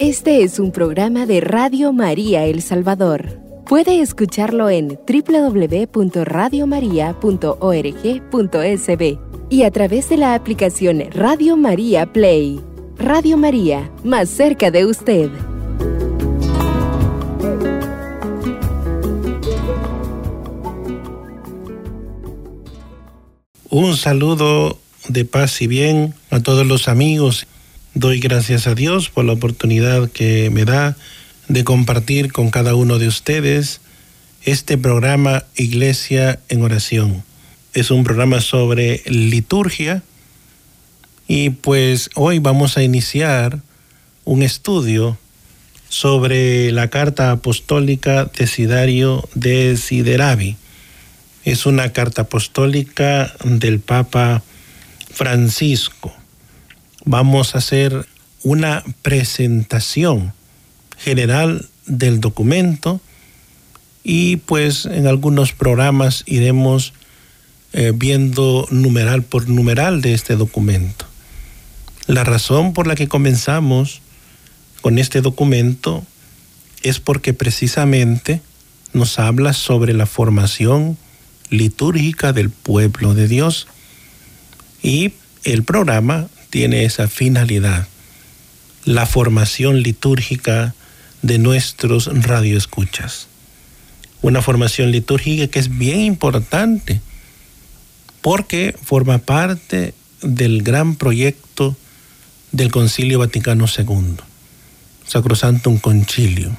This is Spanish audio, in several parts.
Este es un programa de Radio María El Salvador. Puede escucharlo en www.radiomaria.org.sb y a través de la aplicación Radio María Play. Radio María, más cerca de usted. Un saludo de paz y bien a todos los amigos. Doy gracias a Dios por la oportunidad que me da de compartir con cada uno de ustedes este programa Iglesia en Oración. Es un programa sobre liturgia y pues hoy vamos a iniciar un estudio sobre la carta apostólica de Sidario de Sideravi. Es una carta apostólica del Papa Francisco. Vamos a hacer una presentación general del documento y pues en algunos programas iremos eh, viendo numeral por numeral de este documento. La razón por la que comenzamos con este documento es porque precisamente nos habla sobre la formación litúrgica del pueblo de Dios y el programa tiene esa finalidad, la formación litúrgica de nuestros radioescuchas. Una formación litúrgica que es bien importante porque forma parte del gran proyecto del Concilio Vaticano II, Sacrosantum Concilio.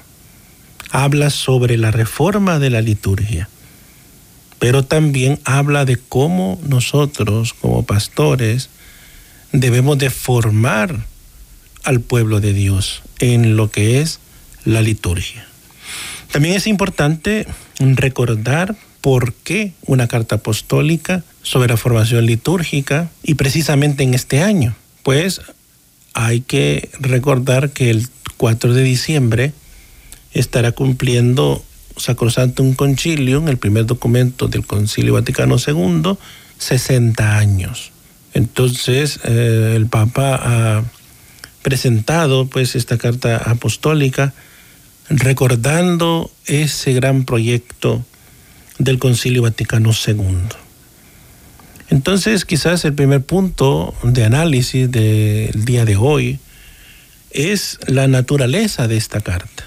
Habla sobre la reforma de la liturgia, pero también habla de cómo nosotros como pastores debemos de formar al pueblo de Dios en lo que es la liturgia. También es importante recordar por qué una carta apostólica sobre la formación litúrgica y precisamente en este año. Pues hay que recordar que el 4 de diciembre estará cumpliendo Sacrosantum Concilium, el primer documento del Concilio Vaticano II, 60 años. Entonces, eh, el Papa ha presentado pues esta carta apostólica recordando ese gran proyecto del Concilio Vaticano II. Entonces, quizás el primer punto de análisis del día de hoy es la naturaleza de esta carta.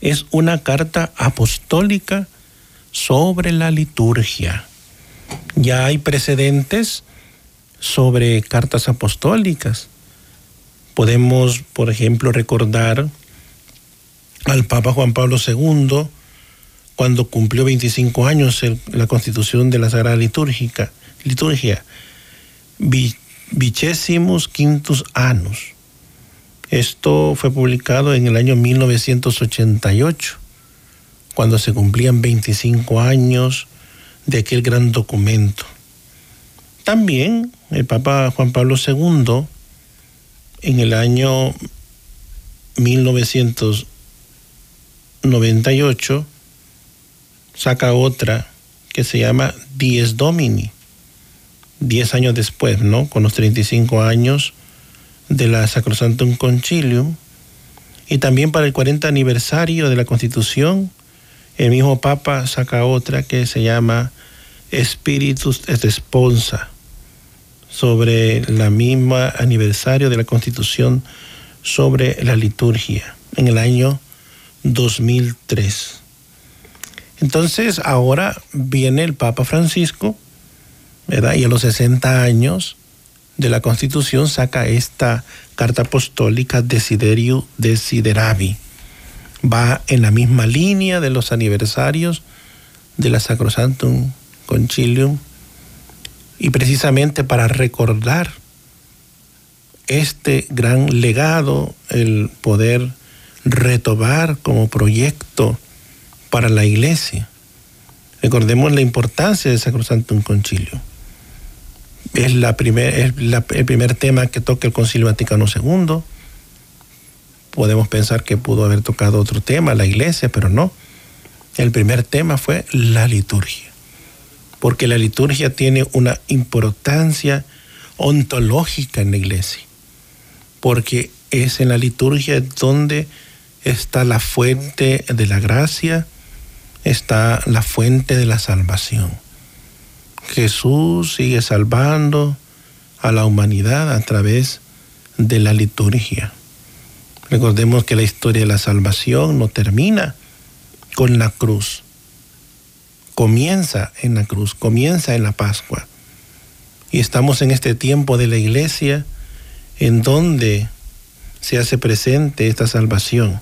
Es una carta apostólica sobre la liturgia. Ya hay precedentes sobre cartas apostólicas. Podemos, por ejemplo, recordar al Papa Juan Pablo II cuando cumplió 25 años la constitución de la Sagrada Litúrgica, Liturgia, Vicesimus Quintus Annus. Esto fue publicado en el año 1988, cuando se cumplían 25 años de aquel gran documento. También el Papa Juan Pablo II, en el año 1998, saca otra que se llama Dies Domini, diez años después, ¿no? Con los 35 años de la Sacrosantum Concilium, y también para el 40 aniversario de la Constitución, el mismo Papa saca otra que se llama Spiritus et Responsa, sobre la misma aniversario de la Constitución sobre la liturgia en el año 2003. Entonces ahora viene el Papa Francisco, ¿verdad? Y a los 60 años de la Constitución saca esta carta apostólica Desiderio Desideravi. Va en la misma línea de los aniversarios de la Sacrosantum Concilium y precisamente para recordar este gran legado, el poder retomar como proyecto para la iglesia. Recordemos la importancia de Sacrosantum Concilio. Es, la primer, es el primer tema que toca el Concilio Vaticano II. Podemos pensar que pudo haber tocado otro tema, la iglesia, pero no. El primer tema fue la liturgia porque la liturgia tiene una importancia ontológica en la iglesia, porque es en la liturgia donde está la fuente de la gracia, está la fuente de la salvación. Jesús sigue salvando a la humanidad a través de la liturgia. Recordemos que la historia de la salvación no termina con la cruz. Comienza en la cruz, comienza en la Pascua. Y estamos en este tiempo de la iglesia en donde se hace presente esta salvación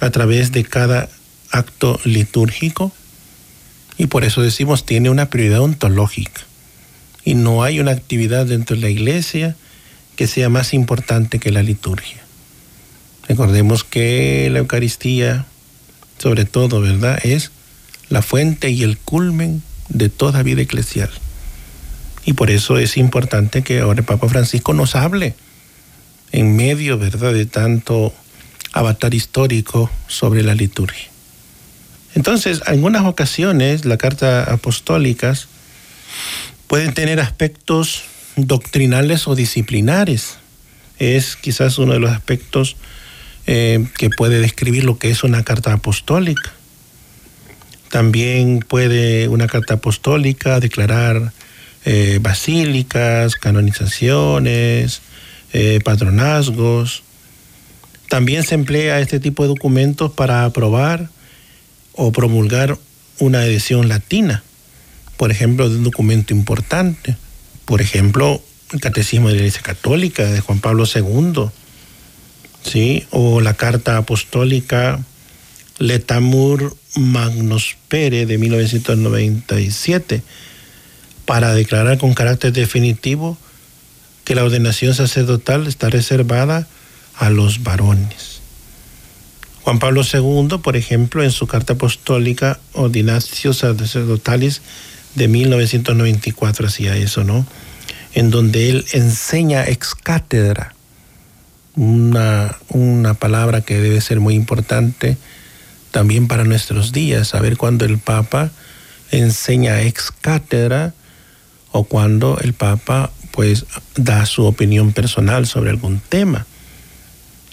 a través de cada acto litúrgico y por eso decimos tiene una prioridad ontológica y no hay una actividad dentro de la iglesia que sea más importante que la liturgia. Recordemos que la Eucaristía, sobre todo, ¿verdad?, es la fuente y el culmen de toda vida eclesial. Y por eso es importante que ahora el Papa Francisco nos hable en medio, ¿verdad?, de tanto avatar histórico sobre la liturgia. Entonces, en algunas ocasiones, las cartas apostólicas pueden tener aspectos doctrinales o disciplinares. Es quizás uno de los aspectos eh, que puede describir lo que es una carta apostólica. También puede una carta apostólica declarar eh, basílicas, canonizaciones, eh, patronazgos. También se emplea este tipo de documentos para aprobar o promulgar una edición latina, por ejemplo, de un documento importante. Por ejemplo, el Catecismo de la Iglesia Católica de Juan Pablo II, ¿sí? o la Carta Apostólica Letamur Magnus Pere de 1997, para declarar con carácter definitivo que la ordenación sacerdotal está reservada a los varones. Juan Pablo II, por ejemplo, en su carta apostólica Ordinatio Sacerdotalis de 1994 hacía eso, ¿no? En donde él enseña ex cátedra, una, una palabra que debe ser muy importante también para nuestros días, saber cuando el Papa enseña ex cátedra o cuando el Papa pues da su opinión personal sobre algún tema.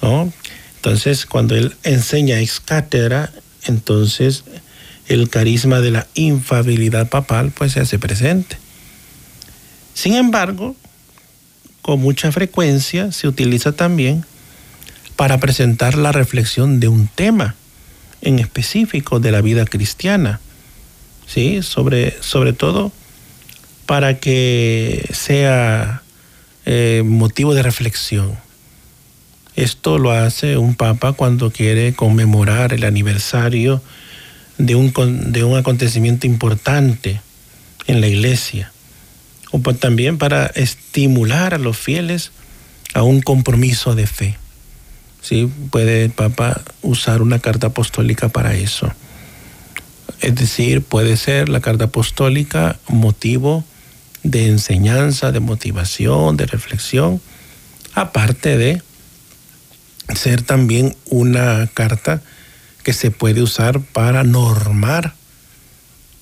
¿no? Entonces, cuando él enseña ex cátedra, entonces el carisma de la infabilidad papal pues se hace presente. Sin embargo, con mucha frecuencia se utiliza también para presentar la reflexión de un tema en específico de la vida cristiana, ¿sí? sobre, sobre todo para que sea eh, motivo de reflexión. Esto lo hace un papa cuando quiere conmemorar el aniversario de un, de un acontecimiento importante en la iglesia, o también para estimular a los fieles a un compromiso de fe. ¿Sí? Puede el Papa usar una carta apostólica para eso. Es decir, puede ser la carta apostólica motivo de enseñanza, de motivación, de reflexión, aparte de ser también una carta que se puede usar para normar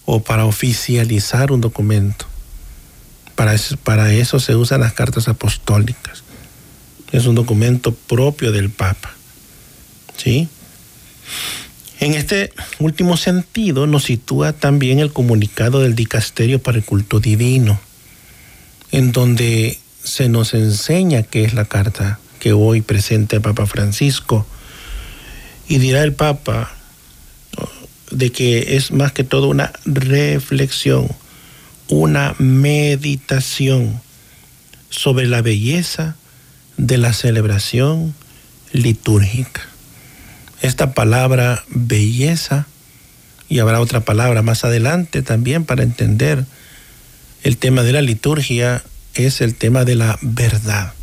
o para oficializar un documento. Para eso, para eso se usan las cartas apostólicas. Es un documento propio del Papa. ¿Sí? En este último sentido nos sitúa también el comunicado del Dicasterio para el Culto Divino en donde se nos enseña qué es la carta que hoy presenta el Papa Francisco. Y dirá el Papa de que es más que todo una reflexión, una meditación sobre la belleza de la celebración litúrgica. Esta palabra belleza, y habrá otra palabra más adelante también para entender el tema de la liturgia es el tema de la verdad.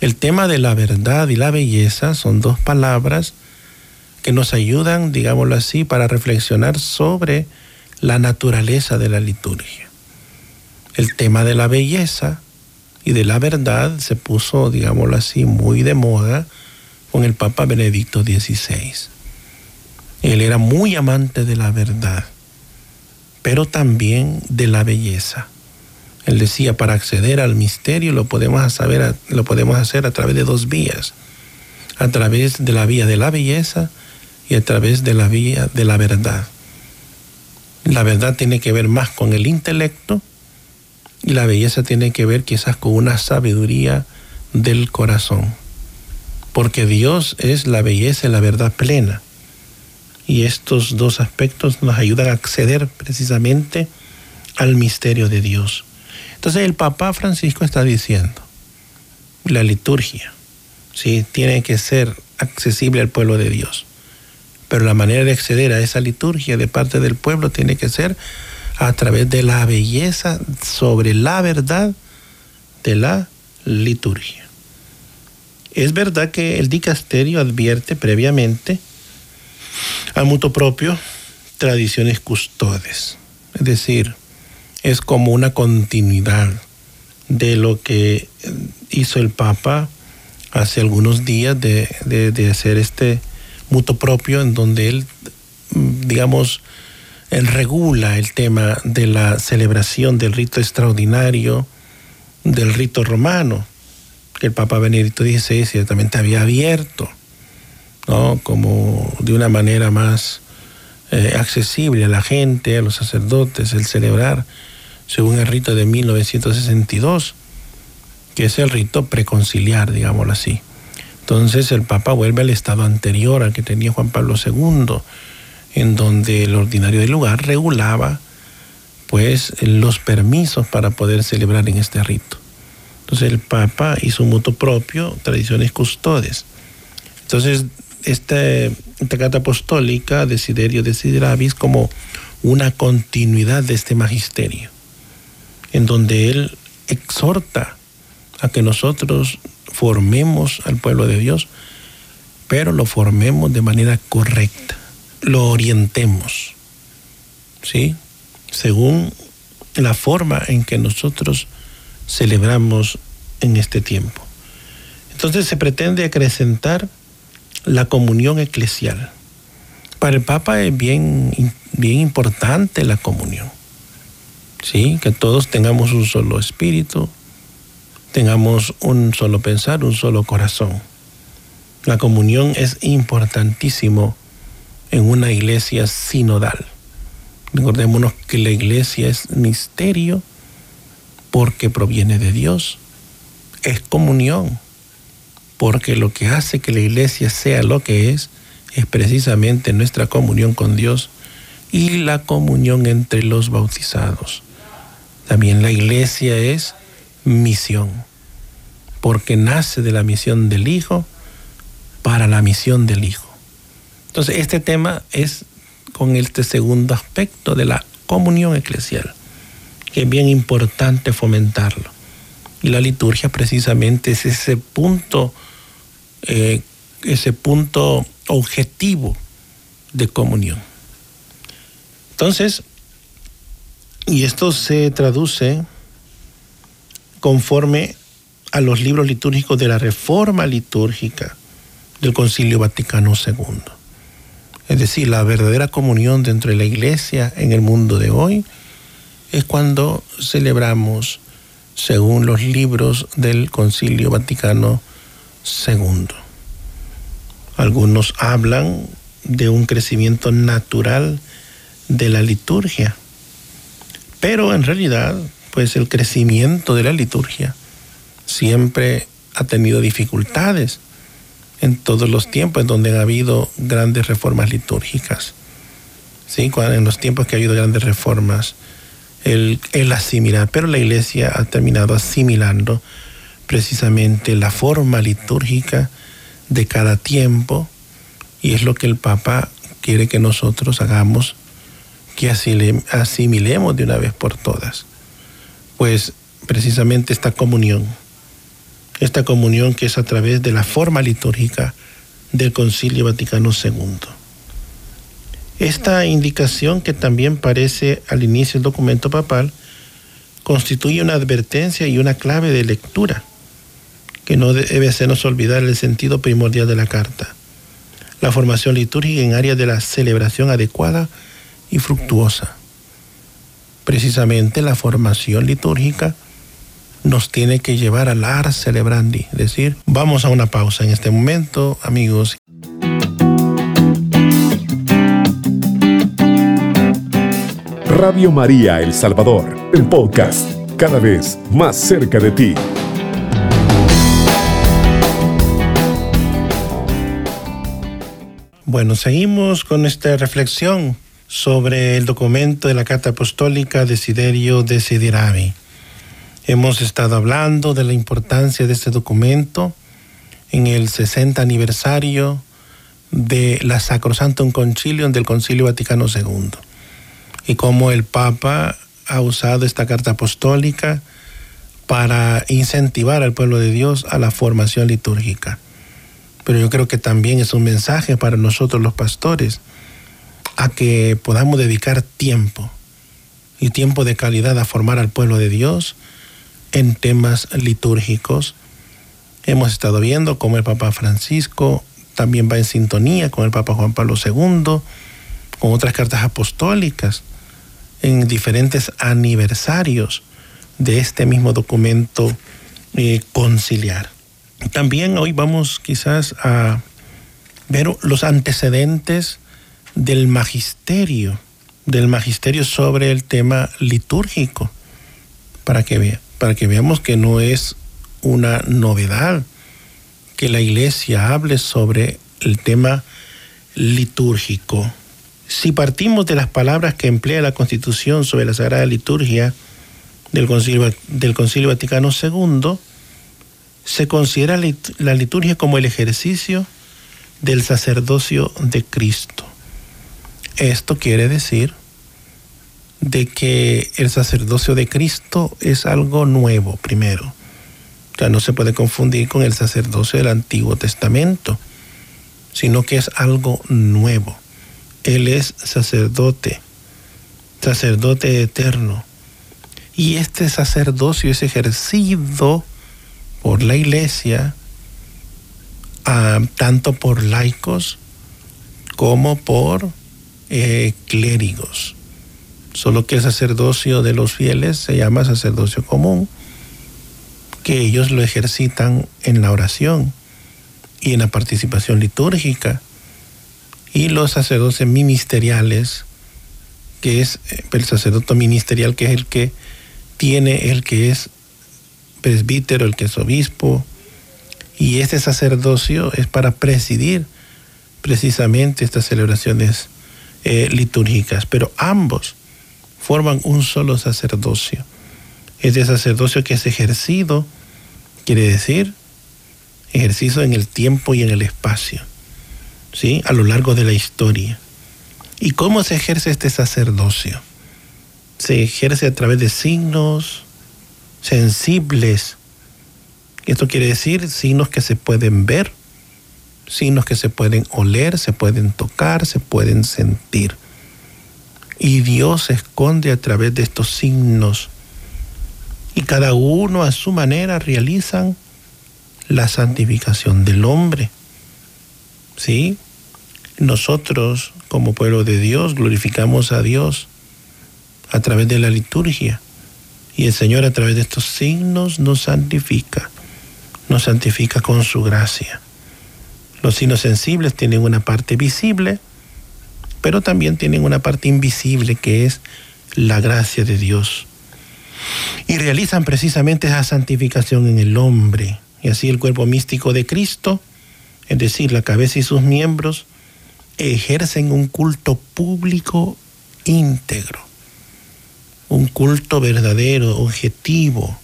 El tema de la verdad y la belleza son dos palabras que nos ayudan, digámoslo así, para reflexionar sobre la naturaleza de la liturgia. El tema de la belleza y de la verdad se puso, digámoslo así, muy de moda con el Papa Benedicto XVI. Él era muy amante de la verdad pero también de la belleza. Él decía, para acceder al misterio lo podemos, saber, lo podemos hacer a través de dos vías, a través de la vía de la belleza y a través de la vía de la verdad. La verdad tiene que ver más con el intelecto y la belleza tiene que ver quizás con una sabiduría del corazón. Porque Dios es la belleza y la verdad plena. Y estos dos aspectos nos ayudan a acceder precisamente al misterio de Dios. Entonces el Papa Francisco está diciendo, la liturgia, ¿sí? tiene que ser accesible al pueblo de Dios. Pero la manera de acceder a esa liturgia de parte del pueblo tiene que ser a través de la belleza sobre la verdad de la liturgia. Es verdad que el dicasterio advierte previamente al mutuo propio tradiciones custodes, es decir, es como una continuidad de lo que hizo el Papa hace algunos días de, de, hacer este mutuo propio en donde él, digamos, regula el tema de la celebración del rito extraordinario, del rito romano, que el Papa Benedicto XVI ciertamente había abierto, ¿no? Como de una manera más eh, accesible a la gente, a los sacerdotes, el celebrar según el rito de 1962, que es el rito preconciliar, digámoslo así. Entonces el Papa vuelve al estado anterior al que tenía Juan Pablo II, en donde el ordinario del lugar regulaba pues los permisos para poder celebrar en este rito. Entonces el Papa hizo un mutuo propio, tradiciones custodes. Entonces esta, carta apostólica, Desiderio Desideravis, como una continuidad de este magisterio, en donde él exhorta a que nosotros formemos al pueblo de Dios, pero lo formemos de manera correcta, lo orientemos, ¿sí? Según la forma en que nosotros celebramos en este tiempo. Entonces se pretende acrecentar la comunión eclesial. Para el Papa es bien, bien importante la comunión. ¿Sí? Que todos tengamos un solo espíritu, tengamos un solo pensar, un solo corazón. La comunión es importantísimo en una iglesia sinodal. Recordémonos que la iglesia es misterio porque proviene de Dios. Es comunión, porque lo que hace que la iglesia sea lo que es es precisamente nuestra comunión con Dios y la comunión entre los bautizados. También la iglesia es misión, porque nace de la misión del Hijo para la misión del Hijo. Entonces, este tema es con este segundo aspecto de la comunión eclesial que es bien importante fomentarlo. Y la liturgia precisamente es ese punto, eh, ese punto objetivo de comunión. Entonces, y esto se traduce conforme a los libros litúrgicos de la Reforma Litúrgica del Concilio Vaticano II. Es decir, la verdadera comunión dentro de la Iglesia en el mundo de hoy es cuando celebramos según los libros del Concilio Vaticano II. Algunos hablan de un crecimiento natural de la liturgia, pero en realidad, pues el crecimiento de la liturgia siempre ha tenido dificultades en todos los tiempos en donde ha habido grandes reformas litúrgicas. ¿Sí? En los tiempos que ha habido grandes reformas el, asimilar, pero la iglesia ha terminado asimilando precisamente la forma litúrgica de cada tiempo y es lo que el Papa quiere que nosotros hagamos, que asimilemos de una vez por todas. Pues precisamente esta comunión, esta comunión que es a través de la forma litúrgica del Concilio Vaticano II. Esta indicación, que también parece al inicio del documento papal, constituye una advertencia y una clave de lectura que no debe hacernos olvidar el sentido primordial de la carta, la formación litúrgica en áreas de la celebración adecuada y fructuosa. precisamente la formación litúrgica nos tiene que llevar al ar celebrandi, es decir, vamos a una pausa en este momento, amigos. Radio María El Salvador, el podcast, cada vez más cerca de ti. Bueno, seguimos con esta reflexión sobre el documento de la Carta Apostólica de Siderio de Sidirami. Hemos estado hablando de la importancia de este documento en el 60 aniversario de la Sacrosantum Concilium del Concilio Vaticano II y cómo el Papa ha usado esta carta apostólica para incentivar al pueblo de Dios a la formación litúrgica. Pero yo creo que también es un mensaje para nosotros los pastores a que podamos dedicar tiempo y tiempo de calidad a formar al pueblo de Dios en temas litúrgicos. Hemos estado viendo cómo el Papa Francisco también va en sintonía con el Papa Juan Pablo II, con otras cartas apostólicas en diferentes aniversarios de este mismo documento eh, conciliar. También hoy vamos quizás a ver los antecedentes del magisterio, del magisterio sobre el tema litúrgico, para que, para que veamos que no es una novedad que la iglesia hable sobre el tema litúrgico. Si partimos de las palabras que emplea la Constitución sobre la Sagrada Liturgia del Concilio, del Concilio Vaticano II, se considera la liturgia como el ejercicio del sacerdocio de Cristo. Esto quiere decir de que el sacerdocio de Cristo es algo nuevo, primero. O sea, no se puede confundir con el sacerdocio del Antiguo Testamento, sino que es algo nuevo. Él es sacerdote, sacerdote eterno. Y este sacerdocio es ejercido por la iglesia, ah, tanto por laicos como por eh, clérigos. Solo que el sacerdocio de los fieles se llama sacerdocio común, que ellos lo ejercitan en la oración y en la participación litúrgica. Y los sacerdotes ministeriales, que es eh, el sacerdote ministerial, que es el que tiene, el que es presbítero, el que es obispo. Y este sacerdocio es para presidir precisamente estas celebraciones eh, litúrgicas, pero ambos forman un solo sacerdocio. Este sacerdocio que es ejercido, quiere decir, ejercicio en el tiempo y en el espacio, ¿sí? A lo largo de la historia. ¿Y cómo se ejerce este sacerdocio? Se ejerce a través de signos sensibles. Esto quiere decir signos que se pueden ver, signos que se pueden oler, se pueden tocar, se pueden sentir. Y Dios se esconde a través de estos signos. Y cada uno a su manera realizan la santificación del hombre. ¿Sí? Nosotros, como pueblo de Dios, glorificamos a Dios a través de la liturgia. Y el Señor a través de estos signos nos santifica, nos santifica con su gracia. Los signos sensibles tienen una parte visible, pero también tienen una parte invisible que es la gracia de Dios. Y realizan precisamente esa santificación en el hombre. Y así el cuerpo místico de Cristo, es decir, la cabeza y sus miembros, ejercen un culto público íntegro, un culto verdadero, objetivo,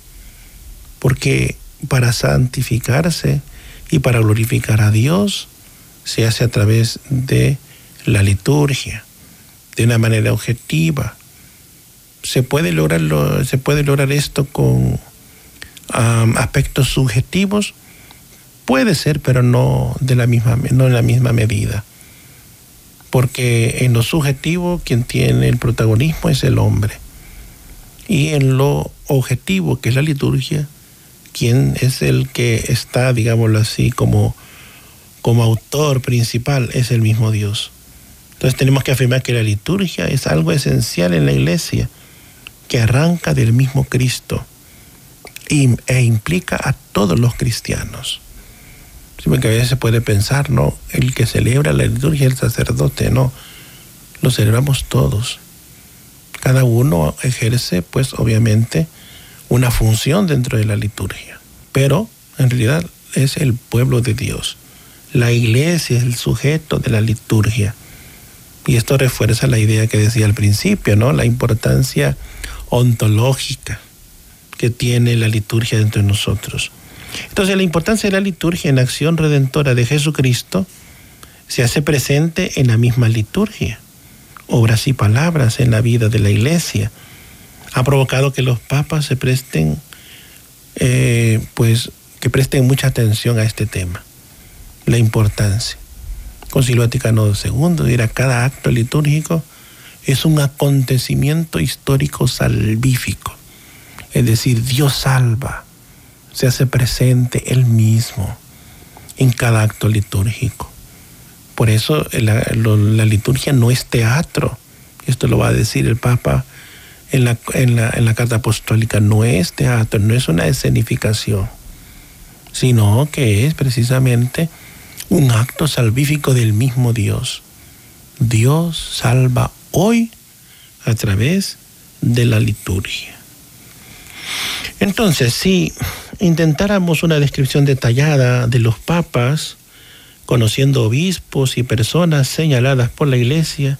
porque para santificarse y para glorificar a Dios se hace a través de la liturgia, de una manera objetiva. Se puede lograrlo, se puede lograr esto con aspectos subjetivos, puede ser, pero no de la misma, no en la misma medida. Porque en lo subjetivo quien tiene el protagonismo es el hombre. Y en lo objetivo, que es la liturgia, quien es el que está, digámoslo así, como, como autor principal, es el mismo Dios. Entonces tenemos que afirmar que la liturgia es algo esencial en la iglesia que arranca del mismo Cristo e implica a todos los cristianos. Sí, porque a veces se puede pensar, ¿no? El que celebra la liturgia es el sacerdote, no. Lo celebramos todos. Cada uno ejerce, pues obviamente, una función dentro de la liturgia. Pero en realidad es el pueblo de Dios. La iglesia es el sujeto de la liturgia. Y esto refuerza la idea que decía al principio, ¿no? La importancia ontológica que tiene la liturgia dentro de nosotros. Entonces la importancia de la liturgia en la acción redentora de Jesucristo se hace presente en la misma liturgia, obras y palabras en la vida de la iglesia. Ha provocado que los papas se presten, eh, pues, que presten mucha atención a este tema, la importancia. Concilio Vaticano II dirá cada acto litúrgico es un acontecimiento histórico salvífico es decir, Dios salva, se hace presente Él mismo en cada acto litúrgico. Por eso la, liturgia no es teatro. Esto lo va a decir el Papa en la, en la carta apostólica. No es teatro, no es una escenificación, sino que es precisamente un acto salvífico del mismo Dios. Dios salva hoy a través de la liturgia. Entonces, si intentáramos una descripción detallada de los papas, conociendo obispos y personas señaladas por la Iglesia,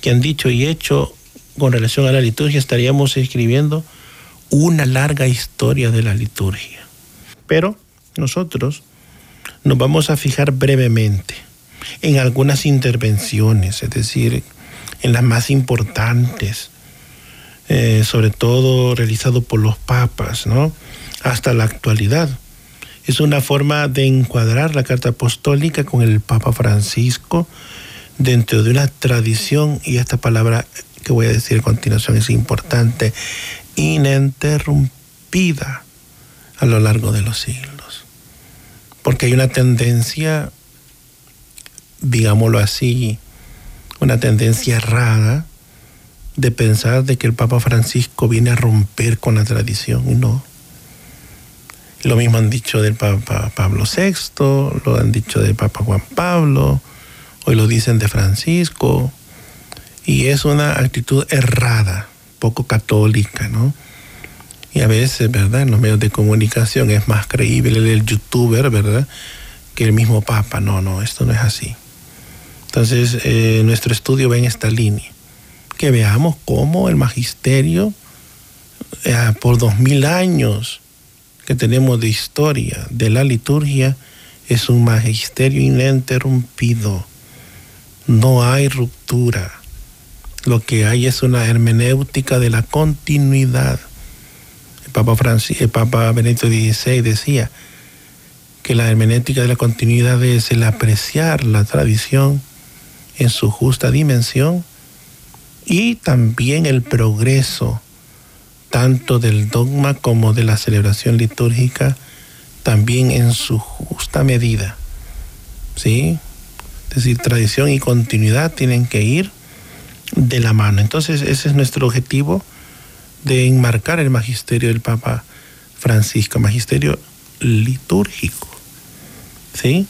que han dicho y hecho con relación a la liturgia, estaríamos escribiendo una larga historia de la liturgia. Pero nosotros nos vamos a fijar brevemente en algunas intervenciones, es decir, en las más importantes, eh, sobre todo realizado por los papas, ¿no? Hasta la actualidad. Es una forma de encuadrar la carta apostólica con el Papa Francisco dentro de una tradición, y esta palabra que voy a decir a continuación es importante, ininterrumpida a lo largo de los siglos. Porque hay una tendencia, digámoslo así, una tendencia errada de pensar de que el Papa Francisco viene a romper con la tradición y no. Lo mismo han dicho del Papa Pablo VI, lo han dicho del Papa Juan Pablo, hoy lo dicen de Francisco, y es una actitud errada, poco católica, ¿no? Y a veces, ¿verdad? En los medios de comunicación es más creíble el youtuber, ¿verdad? Que el mismo Papa. No, no, esto no es así. Entonces, eh, nuestro estudio va en esta línea que veamos cómo el magisterio, eh, por dos mil años que tenemos de historia de la liturgia, es un magisterio ininterrumpido. No hay ruptura. Lo que hay es una hermenéutica de la continuidad. Papa, Francis, Papa Benedicto XVI decía que la hermenéutica de la continuidad es el apreciar la tradición en su justa dimensión y también el progreso tanto del dogma como de la celebración litúrgica también en su justa medida. ¿Sí? Es decir, tradición y continuidad tienen que ir de la mano. Entonces, ese es nuestro objetivo de enmarcar el magisterio del Papa Francisco, magisterio litúrgico. ¿Sí?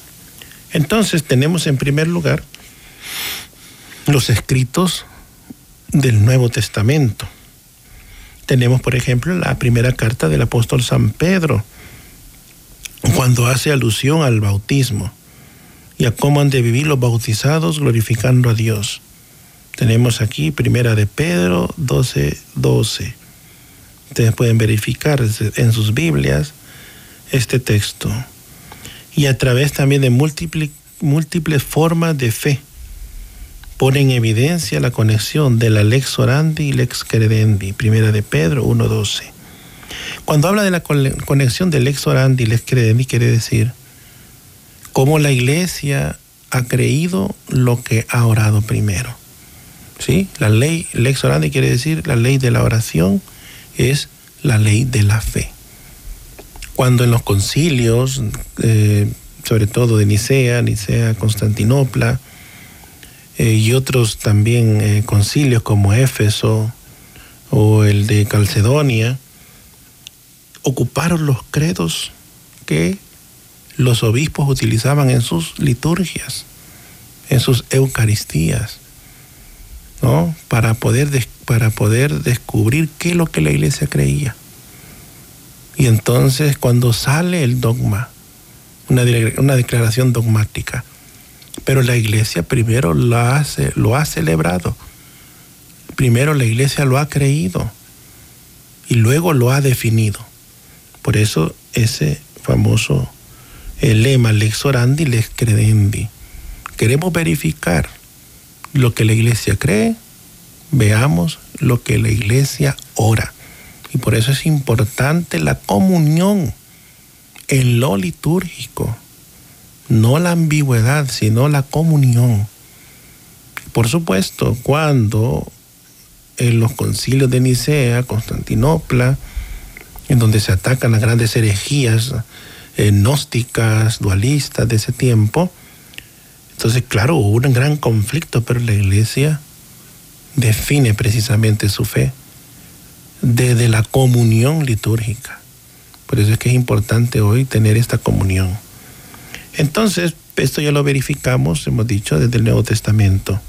Entonces, tenemos en primer lugar los escritos del Nuevo Testamento. Tenemos, por ejemplo, la primera carta del apóstol San Pedro, cuando hace alusión al bautismo y a cómo han de vivir los bautizados glorificando a Dios. Tenemos aquí primera de Pedro 12, 12. Ustedes pueden verificar en sus Biblias este texto. Y a través también de múltiples, múltiples formas de fe pone en evidencia la conexión de la lex orandi y lex credendi, primera de Pedro 1.12. Cuando habla de la conexión de lex orandi y lex credendi, quiere decir cómo la iglesia ha creído lo que ha orado primero. ¿Sí? La ley lex orandi quiere decir la ley de la oración es la ley de la fe. Cuando en los concilios, eh, sobre todo de Nicea, Nicea, Constantinopla, eh, y otros también eh, concilios como Éfeso, o el de Calcedonia, ocuparon los credos que los obispos utilizaban en sus liturgias, en sus eucaristías, ¿no? Para poder, para poder descubrir qué es lo que la iglesia creía. Y entonces cuando sale el dogma, una, una declaración dogmática, pero la iglesia primero lo, hace, lo ha celebrado, primero la iglesia lo ha creído y luego lo ha definido. Por eso ese famoso el lema lex orandi, lex credendi. Queremos verificar lo que la iglesia cree, veamos lo que la iglesia ora. Y por eso es importante la comunión en lo litúrgico, no la ambigüedad, sino la comunión. Por supuesto, cuando en los concilios de Nicea, Constantinopla, en donde se atacan las grandes herejías eh, gnósticas, dualistas de ese tiempo, entonces claro, hubo un gran conflicto, pero la iglesia define precisamente su fe desde la comunión litúrgica. Por eso es que es importante hoy tener esta comunión. Entonces, esto ya lo verificamos, hemos dicho, desde el Nuevo Testamento.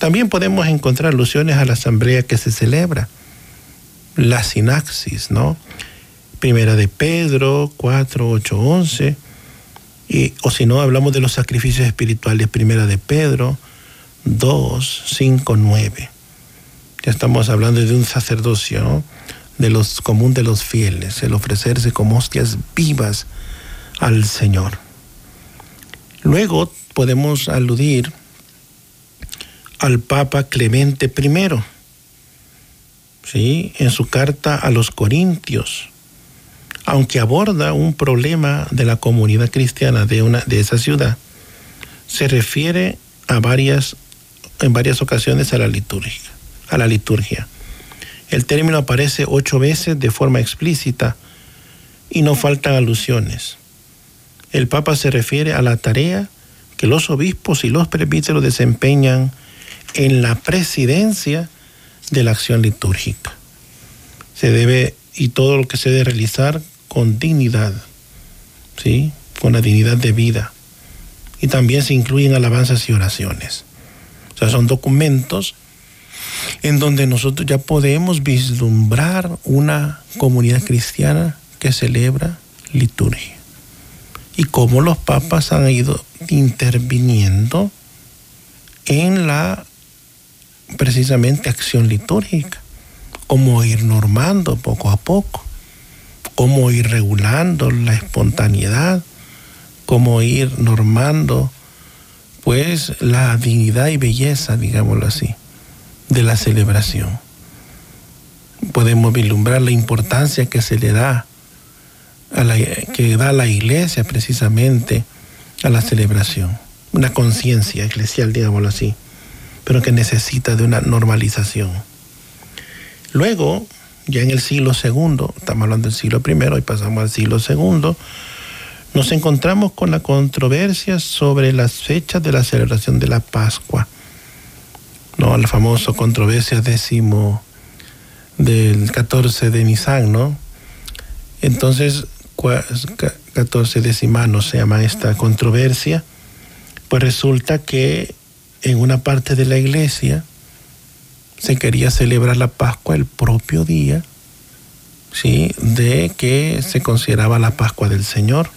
También podemos encontrar alusiones a la asamblea que se celebra, la sinaxis, ¿no? Primera de Pedro 4, 8, 11. O si no, hablamos de los sacrificios espirituales, Primera de Pedro 2, 5, 9. Ya estamos hablando de un sacerdocio, de los común de los fieles, el ofrecerse como hostias vivas al Señor. Luego podemos aludir al Papa Clemente I, ¿sí? en su carta a los Corintios, aunque aborda un problema de la comunidad cristiana de, una, de esa ciudad, se refiere a varias, en varias ocasiones a la liturgia. A la liturgia. El término aparece ocho veces de forma explícita y no faltan alusiones. El Papa se refiere a la tarea que los obispos y los presbíteros desempeñan en la presidencia de la acción litúrgica. Se debe, y todo lo que se debe realizar con dignidad, ¿sí? con la dignidad de vida. Y también se incluyen alabanzas y oraciones. O sea, son documentos en donde nosotros ya podemos vislumbrar una comunidad cristiana que celebra liturgia. Y cómo los papas han ido interviniendo en la precisamente acción litúrgica, cómo ir normando poco a poco cómo ir regulando la espontaneidad, cómo ir normando pues la dignidad y belleza, digámoslo así, de la celebración. Podemos vislumbrar la importancia que se le da a la, que da la iglesia precisamente a la celebración, una conciencia eclesial, digámoslo así, pero que necesita de una normalización. Luego, ya en el siglo segundo, estamos hablando del siglo primero y pasamos al siglo segundo, nos encontramos con la controversia sobre las fechas de la celebración de la Pascua. ¿no? La famosa controversia décimo del 14 de Nisan, ¿no? Entonces, 14 decimano se llama esta controversia, pues resulta que en una parte de la iglesia, se quería celebrar la Pascua el propio día, ¿sí? De que se consideraba la Pascua del Señor,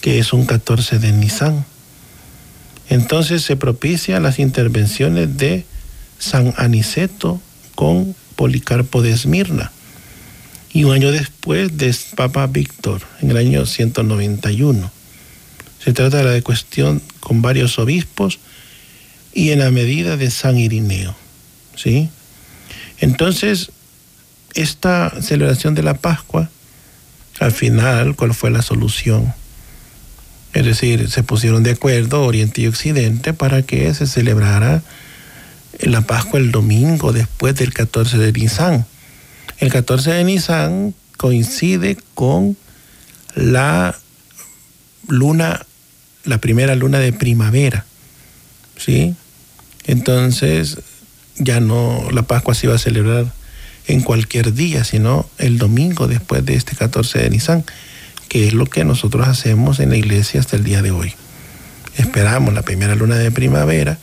que es un 14 de Nisan. Entonces se propician las intervenciones de San Aniceto con Policarpo de Esmirna. Y un año después de Papa Víctor, en el año 191. Se trata de la cuestión con varios obispos y en la medida de San Irineo. ¿Sí? Entonces, esta celebración de la Pascua, al final, ¿cuál fue la solución? Es decir, se pusieron de acuerdo Oriente y Occidente para que se celebrara la Pascua el domingo después del 14 de Nisan. El 14 de Nisan coincide con la luna, la primera luna de primavera, ¿sí? Entonces, ya no, la Pascua se iba a celebrar en cualquier día, sino el domingo después de este 14 de Nisan, que es lo que nosotros hacemos en la iglesia hasta el día de hoy. Esperamos la primera luna de primavera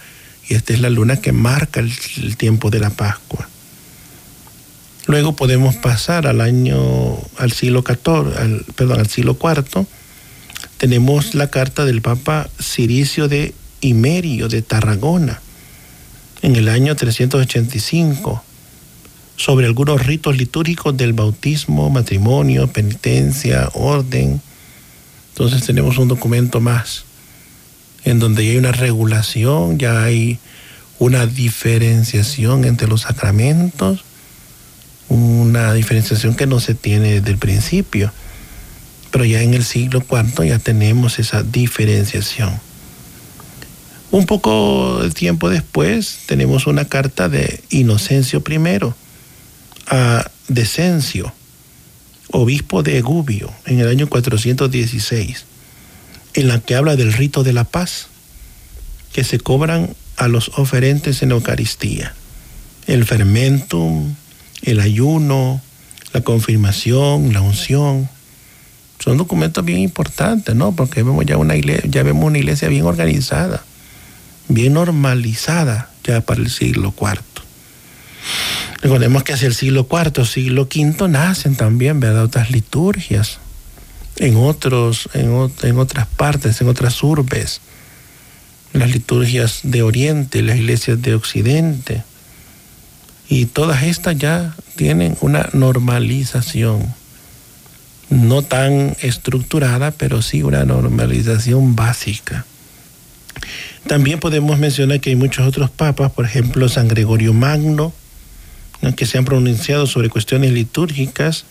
y esta es la luna que marca el, tiempo de la Pascua. Luego podemos pasar al año, al siglo XIV, al, perdón, al siglo IV. Tenemos la carta del Papa Ciricio de Imerio de Tarragona en el año 385 sobre algunos ritos litúrgicos del bautismo, matrimonio, penitencia, orden. Entonces tenemos un documento más en donde ya hay una regulación, ya hay una diferenciación entre los sacramentos, una diferenciación que no se tiene desde el principio, pero ya en el siglo IV ya tenemos esa diferenciación. Un poco de tiempo después tenemos una carta de Inocencio I a Decencio, obispo de Egubio, en el año 416, en la que habla del rito de la paz que se cobran a los oferentes en Eucaristía. El fermentum, el ayuno, la confirmación, la unción. Son documentos bien importantes, ¿no? Porque vemos ya una iglesia, ya vemos una iglesia bien organizada, bien normalizada ya para el siglo IV. Recordemos que hacia el siglo IV, siglo V nacen también, ¿verdad? Otras liturgias en, otros, en, en otras partes, en otras urbes. Las liturgias de Oriente, las iglesias de Occidente. Y todas estas ya tienen una normalización. No tan estructurada, pero sí una normalización básica. También podemos mencionar que hay muchos otros papas, por ejemplo, San Gregorio Magno, que se han pronunciado sobre cuestiones litúrgicas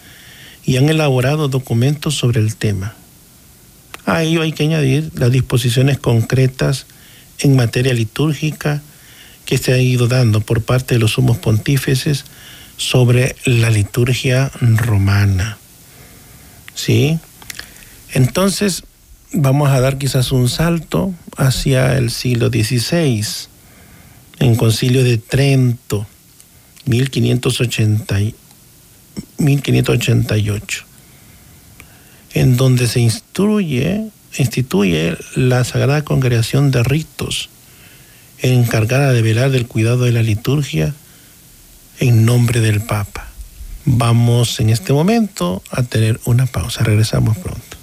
y han elaborado documentos sobre el tema. A ello hay que añadir las disposiciones concretas en materia litúrgica que se han ido dando por parte de los sumos pontífices sobre la liturgia romana. ¿Sí? Entonces, vamos a dar quizás un salto hacia el siglo XVI, en Concilio de Trento, 1580, 1588, en donde se instruye, instituye la Sagrada Congregación de Ritos, encargada de velar del cuidado de la liturgia en nombre del Papa. Vamos en este momento a tener una pausa. Regresamos pronto.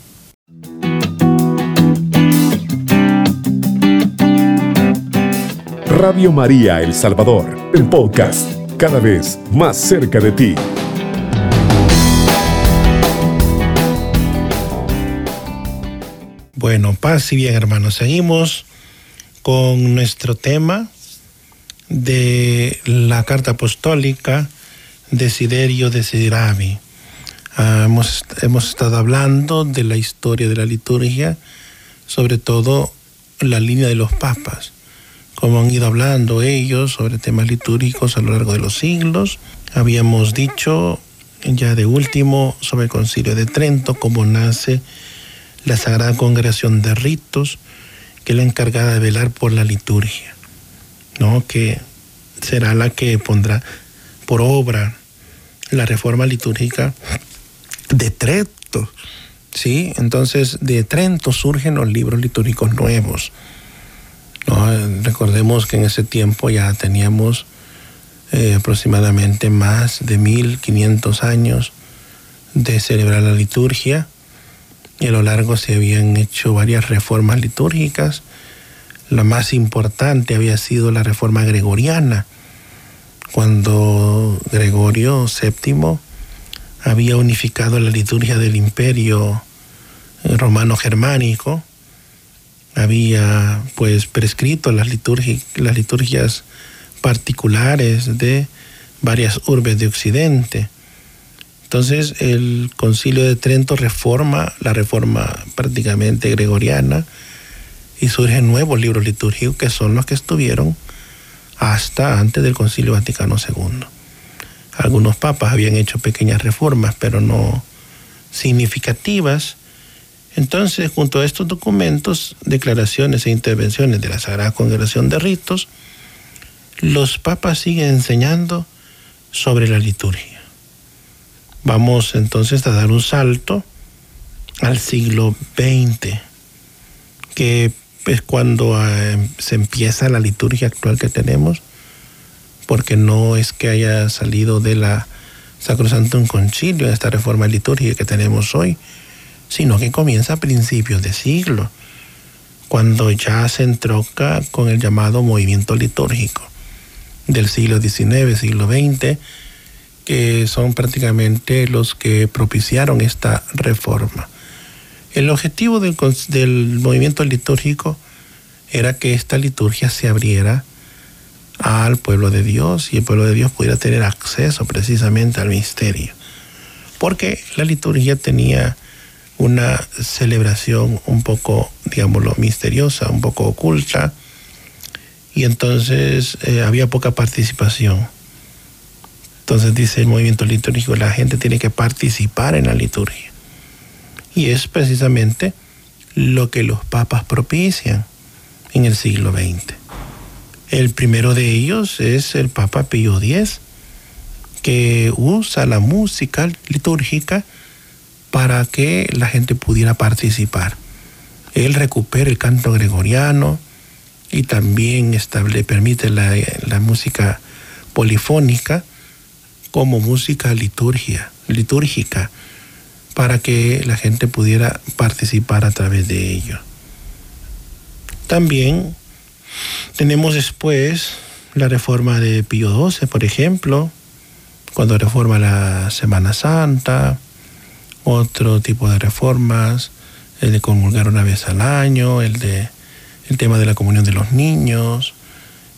Radio María El Salvador, el podcast cada vez más cerca de ti. Bueno, paz y bien hermanos, seguimos con nuestro tema de la carta apostólica de Siderio de Sidirabi. Ah, hemos, hemos estado hablando de la historia de la liturgia, sobre todo la línea de los papas como han ido hablando ellos sobre temas litúrgicos a lo largo de los siglos. Habíamos dicho ya de último sobre el concilio de Trento, cómo nace la Sagrada Congregación de Ritos, que es la encargada de velar por la liturgia, ¿no? que será la que pondrá por obra la reforma litúrgica de Trento. ¿sí? Entonces, de Trento surgen los libros litúrgicos nuevos recordemos que en ese tiempo ya teníamos eh, aproximadamente más de 1500 años de celebrar la liturgia y a lo largo se habían hecho varias reformas litúrgicas. La más importante había sido la reforma gregoriana, cuando Gregorio VII había unificado la liturgia del imperio eh, romano germánico había pues prescrito las, las liturgias particulares de varias urbes de Occidente. Entonces el concilio de Trento reforma la reforma prácticamente gregoriana y surgen nuevos libros litúrgicos que son los que estuvieron hasta antes del concilio Vaticano II. Algunos papas habían hecho pequeñas reformas, pero no significativas, entonces, junto a estos documentos, declaraciones e intervenciones de la Sagrada Congregación de Ritos, los papas siguen enseñando sobre la liturgia. Vamos entonces a dar un salto al siglo XX, que es cuando eh, se empieza la liturgia actual que tenemos, porque no es que haya salido de la Sacrosantum Concilio, esta reforma litúrgica que tenemos hoy, sino que comienza a principios de siglo, cuando ya se entroca con el llamado movimiento litúrgico del siglo XIX, siglo XX, que son prácticamente los que propiciaron esta reforma. El objetivo del, del, movimiento litúrgico era que esta liturgia se abriera al pueblo de Dios y el pueblo de Dios pudiera tener acceso precisamente al misterio. Porque la liturgia tenía una celebración un poco, digámoslo, misteriosa, un poco oculta, y entonces eh, había poca participación. Entonces dice el movimiento litúrgico, la gente tiene que participar en la liturgia. Y es precisamente lo que los papas propician en el siglo XX. El primero de ellos es el Papa Pío X, que usa la música litúrgica para que la gente pudiera participar. Él recupera el canto gregoriano y también estable, permite la, la música polifónica como música liturgia, litúrgica para que la gente pudiera participar a través de ello. También tenemos después la reforma de Pío XII, por ejemplo, cuando reforma la Semana Santa, otro tipo de reformas, el de comulgar una vez al año, el de el tema de la comunión de los niños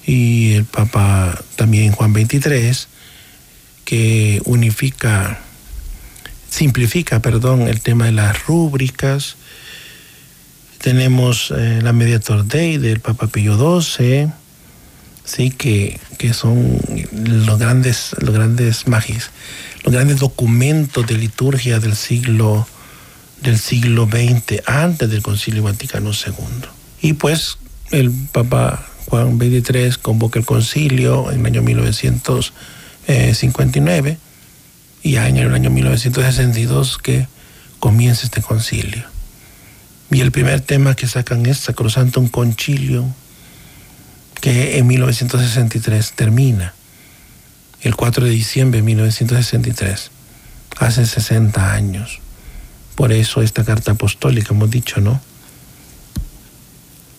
y el Papa también Juan XXIII que unifica simplifica, perdón, el tema de las rúbricas. Tenemos eh, la Mediator Day del Papa Pío XII, sí, que, que son los grandes, los grandes magis, los grandes documentos de liturgia del siglo del siglo XX, antes del Concilio Vaticano II. Y pues el Papa Juan XXIII convoca el concilio en el año 1959 y ya en el año 1962 que comienza este concilio. Y el primer tema que sacan es un Concilio, que en 1963 termina, el 4 de diciembre de 1963, hace 60 años. Por eso esta carta apostólica, hemos dicho, ¿no?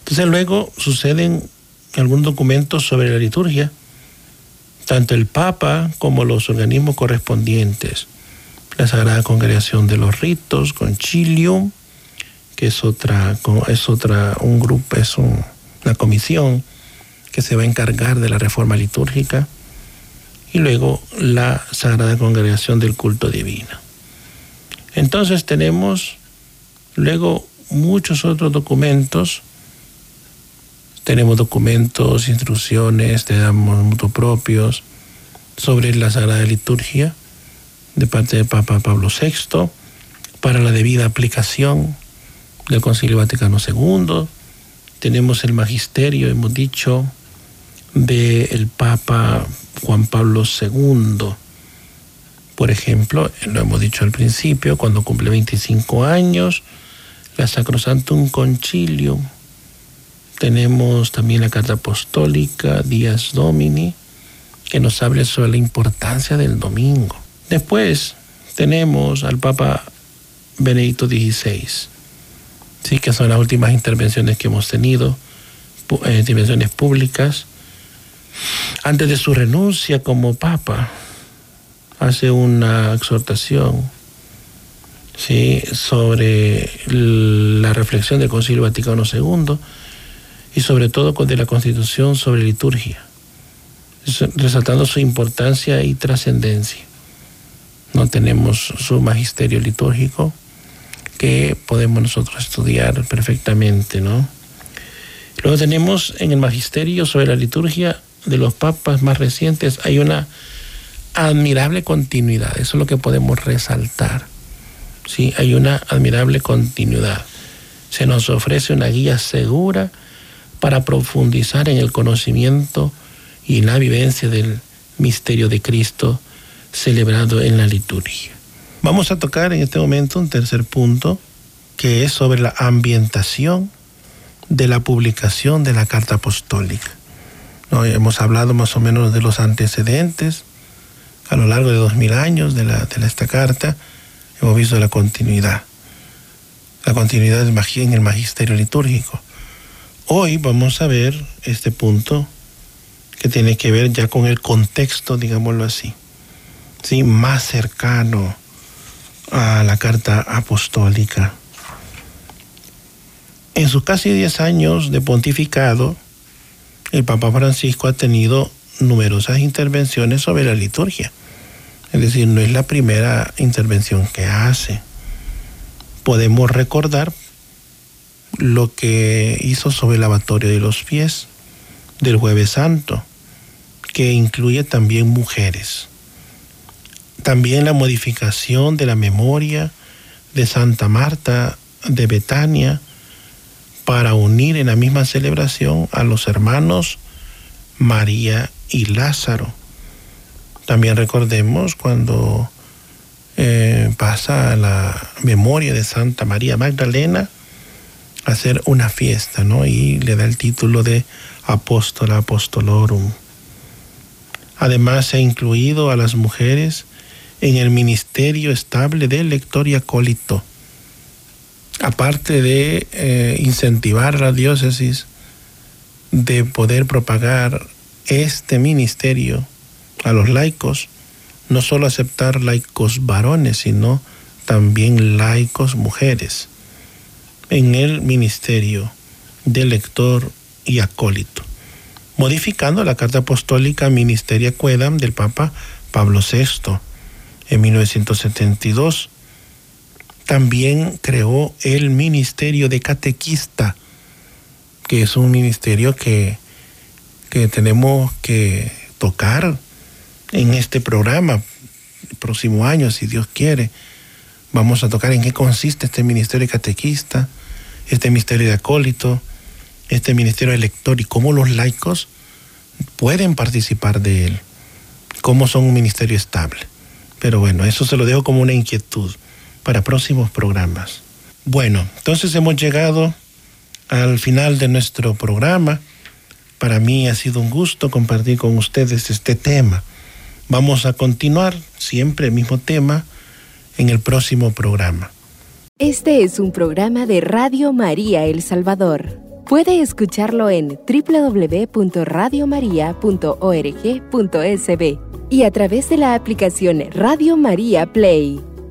Entonces luego suceden algunos documentos sobre la liturgia, tanto el Papa como los organismos correspondientes. La Sagrada Congregación de los Ritos, Concilio, que es otra, es otra, un grupo, es una comisión que se va a encargar de la reforma litúrgica, y luego la Sagrada Congregación del Culto Divino. Entonces tenemos luego muchos otros documentos tenemos documentos, instrucciones, te damos mutuos propios sobre la Sagrada Liturgia de parte del Papa Pablo VI para la debida aplicación del Concilio Vaticano II. Tenemos el magisterio, hemos dicho, del Papa Juan Pablo II. Por ejemplo, lo hemos dicho al principio, cuando cumple 25 años, la Sacrosantum Concilio tenemos también la carta apostólica Díaz Domini, que nos habla sobre la importancia del domingo. Después tenemos al Papa Benedicto XVI, ¿sí? que son las últimas intervenciones que hemos tenido, eh, intervenciones públicas. Antes de su renuncia como Papa, hace una exhortación ¿sí? sobre la reflexión del Concilio Vaticano II y sobre todo de la Constitución sobre liturgia, resaltando su importancia y trascendencia. No tenemos su magisterio litúrgico que podemos nosotros estudiar perfectamente, ¿no? Luego tenemos en el magisterio sobre la liturgia de los papas más recientes, hay una admirable continuidad, eso es lo que podemos resaltar. Sí, hay una admirable continuidad. Se nos ofrece una guía segura para profundizar en el conocimiento y en la vivencia del misterio de Cristo celebrado en la liturgia. Vamos a tocar en este momento un tercer punto que es sobre la ambientación de la publicación de la carta apostólica. Hemos hablado más o menos de los antecedentes a lo largo de dos mil años de, la, de esta carta. Hemos visto la continuidad, la continuidad en el magisterio litúrgico. Hoy vamos a ver este punto que tiene que ver ya con el contexto, digámoslo así, ¿sí? más cercano a la carta apostólica. En sus casi 10 años de pontificado, el Papa Francisco ha tenido numerosas intervenciones sobre la liturgia. Es decir, no es la primera intervención que hace. Podemos recordar lo que hizo sobre el lavatorio de los pies del jueves santo, que incluye también mujeres. También la modificación de la memoria de Santa Marta de Betania, para unir en la misma celebración a los hermanos María y Lázaro. También recordemos cuando eh, pasa la memoria de Santa María Magdalena a hacer una fiesta, ¿no? Y le da el título de Apóstola Apostolorum. Además, se ha incluido a las mujeres en el ministerio estable del lector y acólito aparte de eh, incentivar a la diócesis de poder propagar este ministerio a los laicos, no solo aceptar laicos varones, sino también laicos mujeres en el ministerio de lector y acólito, modificando la carta apostólica Ministeria Quedam del Papa Pablo VI en 1972 también creó el Ministerio de Catequista, que es un ministerio que, que tenemos que tocar en este programa el próximo año, si Dios quiere. Vamos a tocar en qué consiste este ministerio de catequista, este ministerio de acólito, este ministerio de lector y cómo los laicos pueden participar de él, cómo son un ministerio estable. Pero bueno, eso se lo dejo como una inquietud para próximos programas. Bueno, entonces hemos llegado al final de nuestro programa. Para mí ha sido un gusto compartir con ustedes este tema. Vamos a continuar siempre el mismo tema en el próximo programa. Este es un programa de Radio María El Salvador. Puede escucharlo en www.radiomaria.org.sb y a través de la aplicación Radio María Play.